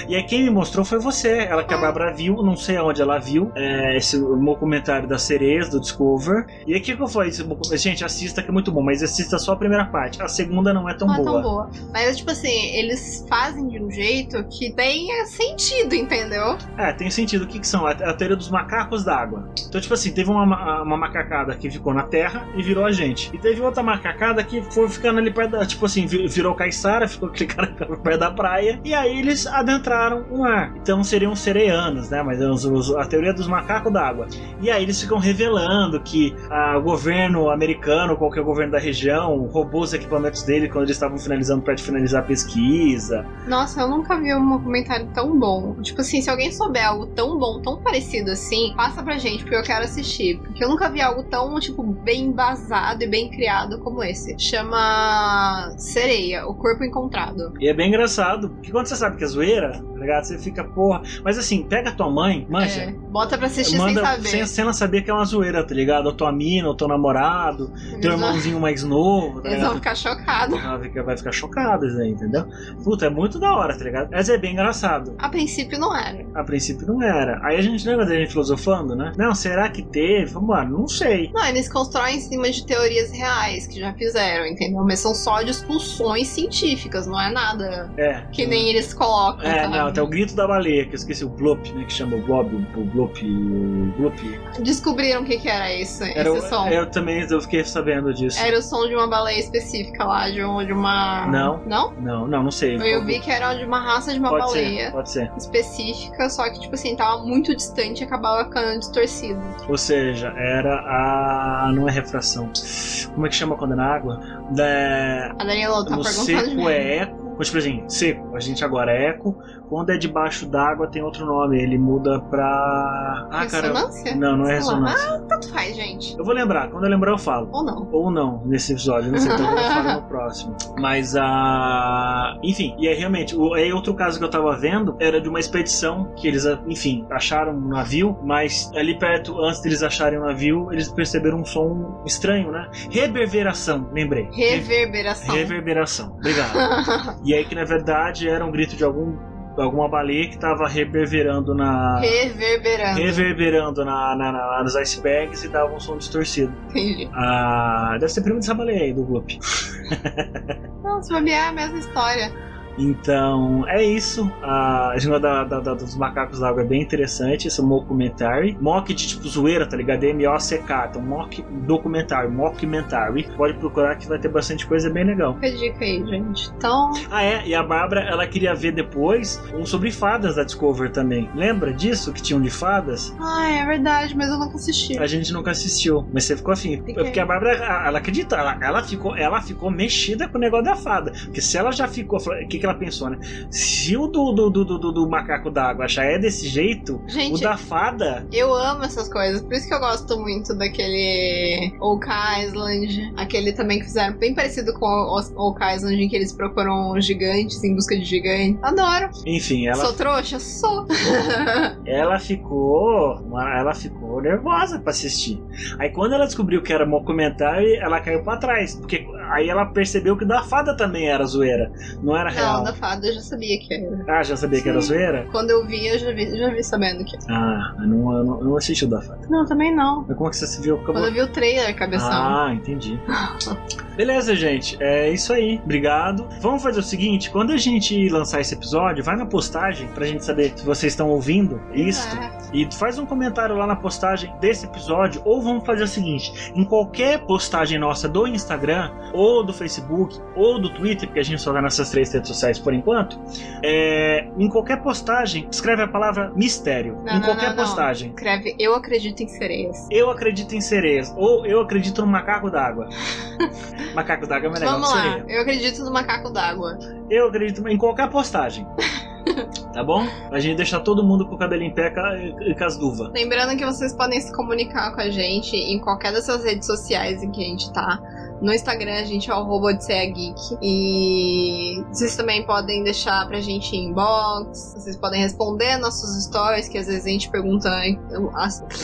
E aí quem me mostrou foi você. Ela que a Bárbara viu, não sei aonde ela viu, é, esse documentário das sereias do Discover. E aí o que, que eu falei? Gente, assista que é muito bom, mas assista só a primeira parte. A segunda não é tão não é boa. tão boa. Mas, tipo assim, eles fazem de um jeito que tenha sentido, entendeu? É, tem sentido. O que, que são? A, a teoria dos macacos d'água. Então, tipo assim, teve uma, ma- uma macacada que ficou na terra e virou a gente. E teve outra macacada que foi ficando ali perto da. Tipo assim, vi- virou caiçara, ficou cara perto da praia. E aí eles adentraram o mar. Então seriam sereianos, né? Mas os- os- a teoria dos macacos d'água. E aí eles ficam revelando que ah, o governo americano, qualquer governo da região, roubou os equipamentos dele quando eles estavam finalizando perto de finalizar a pesquisa. Nossa, eu nunca vi um comentário tão bom. Tipo assim, se alguém souber algo tão bom, tão parecido assim, passa pra gente, porque eu quero assistir. Porque eu nunca vi algo tão, tipo, bem embasado e bem criado como esse. Chama Sereia, o corpo encontrado. E é bem engraçado, porque quando você sabe que é zoeira, tá ligado? Você fica, porra. Mas assim, pega a tua mãe, manja. É, bota pra assistir Manda sem saber. sem, sem ela saber que é uma zoeira, tá ligado? Ou tua mina, ou teu namorado, teu Eles vão- irmãozinho mais novo, tá Eles vão ficar chocados. Vai ficar chocada, isso aí, entendeu? Puta, é muito da hora, tá ligado? Mas é bem engraçado. A princípio não era. A princípio não era. Aí a gente lembra da gente filosofando, né? Não, será que teve? Mano, não sei. Não, eles constroem em cima de teorias reais que já fizeram, entendeu? Mas são só discussões científicas, não é nada É. que nem eles colocam. É, sabe? Não, tem o grito da baleia, que eu esqueci o Blop, né? Que chama o Blob, o Blop, o Blop. Descobriram o que, que era isso, Era esse o- som. Eu também eu fiquei sabendo disso. Era o som de uma baleia específica lá, de, um- de uma. Não. Não? Não, não, não sei. Eu vi que era de uma raça de uma pode baleia ser, pode ser. específica, só que, tipo assim, tava muito distante e acabava ficando distorcido. Ou seja, era a. Não é refração. Como é que chama quando é na água? Da... A Daniela tá no perguntando seco é eco. Mas, tipo assim, seco, a gente agora é eco. Quando é debaixo d'água tem outro nome. Ele muda pra. Ah, cara. Ressonância? Não, não é lá. ressonância. Ah, tanto faz, gente. Eu vou lembrar, quando eu lembrar eu falo. Ou não. Ou não, nesse episódio, não sei, talvez eu fale no próximo. Mas a. Enfim, e aí realmente, o, aí outro caso que eu tava vendo era de uma expedição que eles, enfim, acharam um navio, mas ali perto, antes deles acharem o navio, eles perceberam um som estranho, né? Reverberação, lembrei. Reverberação. Reverberação, obrigado. e aí que na verdade era um grito de algum. Alguma baleia que tava reverberando na. Reverberando. Reverberando na, na, na- nos icebergs e dava um som distorcido. Entendi. Ah, deve ser primo dessa baleia aí do Gloop. Não, se bobear é a mesma história. Então, é isso. A história da, da- da- dos macacos d'água é bem interessante. Esse é um mockumentary. Mock de tipo zoeira, tá ligado? M-O-C-K. Então, mock documentário, mockumentary. Pode procurar que vai ter bastante coisa bem legal. Fica a dica aí, gente. Então, Ah, é. E a Bárbara, ela queria ver depois um sobre fadas da Discover também. Lembra disso? Que tinha um de fadas? ah, é verdade, mas eu nunca assisti. A gente nunca assistiu, mas você ficou afim. Fiquei. Porque a Bárbara, ela acredita, ela, ela ficou, ela ficou mexida com o negócio da fada. Porque se ela já ficou. O que, que ela pensou, né? Se o do, do, do, do, do macaco d'água já é desse jeito, o Gente, da fada. eu amo essas coisas. Por isso que eu gosto muito daquele Oak Island. Aquele também que fizeram bem parecido com o Oak Island, em que eles procuram gigantes em busca de gigantes. Adoro. Enfim, ela, Sou trouxa? Sou. ela ficou. Ela ficou nervosa pra assistir. Aí quando ela descobriu que era documentário, ela caiu pra trás. Porque aí ela percebeu que da fada também era zoeira. Não era real. Não, da fada eu já sabia que era. Ah, já sabia que era Sim. zoeira? Quando eu vi, eu já vi, já vi sabendo que era. Ah, eu não, eu não, eu não assisti o da fada. Não, também não. Mas como é que você se viu? Acabou- Quando eu vi o trailer, cabeção. Ah, entendi. Beleza, gente. É isso aí. Obrigado. Vamos fazer o seguinte: quando a gente lançar esse episódio, vai na postagem pra gente saber se vocês estão ouvindo isto. É. E faz um comentário lá na postagem desse episódio. Ou vamos fazer o seguinte: em qualquer postagem nossa do Instagram, ou do Facebook, ou do Twitter, porque a gente só vai nessas três redes sociais por enquanto. é, em qualquer postagem, escreve a palavra mistério. Não, em não, qualquer não, postagem. Escreve Eu acredito em sereias. Eu acredito em sereias. Ou eu acredito no macaco d'água. macaco d'água é legal Vamos lá. sereia. Eu acredito no macaco d'água. Eu acredito em qualquer postagem. tá bom? A gente deixa todo mundo com o cabelo em pé e com as duvas. Lembrando que vocês podem se comunicar com a gente em qualquer dessas redes sociais em que a gente tá. No Instagram a gente é o Odisseia Geek. E vocês também podem deixar pra gente inbox. Vocês podem responder nossos stories, que às vezes a gente pergunta.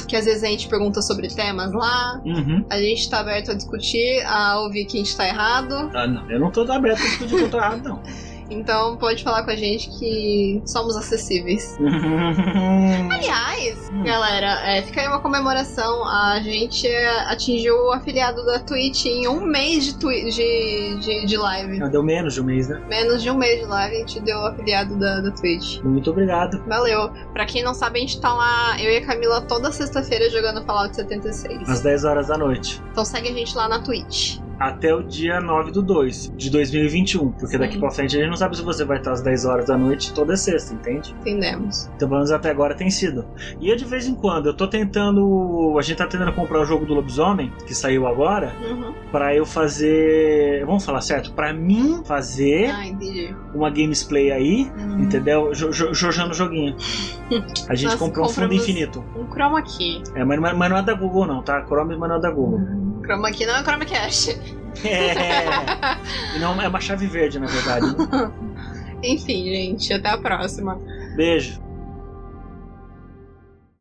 Que às vezes a gente pergunta sobre temas lá. Uhum. A gente tá aberto a discutir, a ouvir que a gente tá errado. Ah, não. Eu não tô aberto a discutir que eu tô errado, não. Então pode falar com a gente que somos acessíveis. Aliás, Hum. galera, é, fica aí uma comemoração. A gente atingiu o afiliado da Twitch em um mês de, twi- de, de, de live. Deu menos de um mês, né? Menos de um mês de live, a gente deu o afiliado da, da Twitch. Muito obrigado. Valeu. Pra quem não sabe, a gente tá lá, eu e a Camila, toda sexta-feira jogando Fallout 76. Às 10 horas da noite. Então segue a gente lá na Twitch. Até o dia 9 do 2 de 2021. Porque Sim. daqui pra frente a gente não sabe se você vai estar às 10 horas da noite toda sexta, entende? Entendemos. Então, pelo menos até agora tem sido. E eu, de vez em quando, eu tô tentando. A gente tá tentando comprar o jogo do lobisomem, que saiu agora, Uhum. pra eu fazer. Vamos falar certo? Pra mim fazer Ah, uma gamesplay aí, Hum. entendeu? Jo- jo- Jojando o joguinho. A gente Nós comprou um fundo infinito. Um chroma key. É, mas, mas não é da Google, não, tá? Chrome, mas não é da Google. Chroma key não é Chromecast. É. E não, é uma chave verde, na verdade. né? Enfim, gente, até a próxima. Beijo.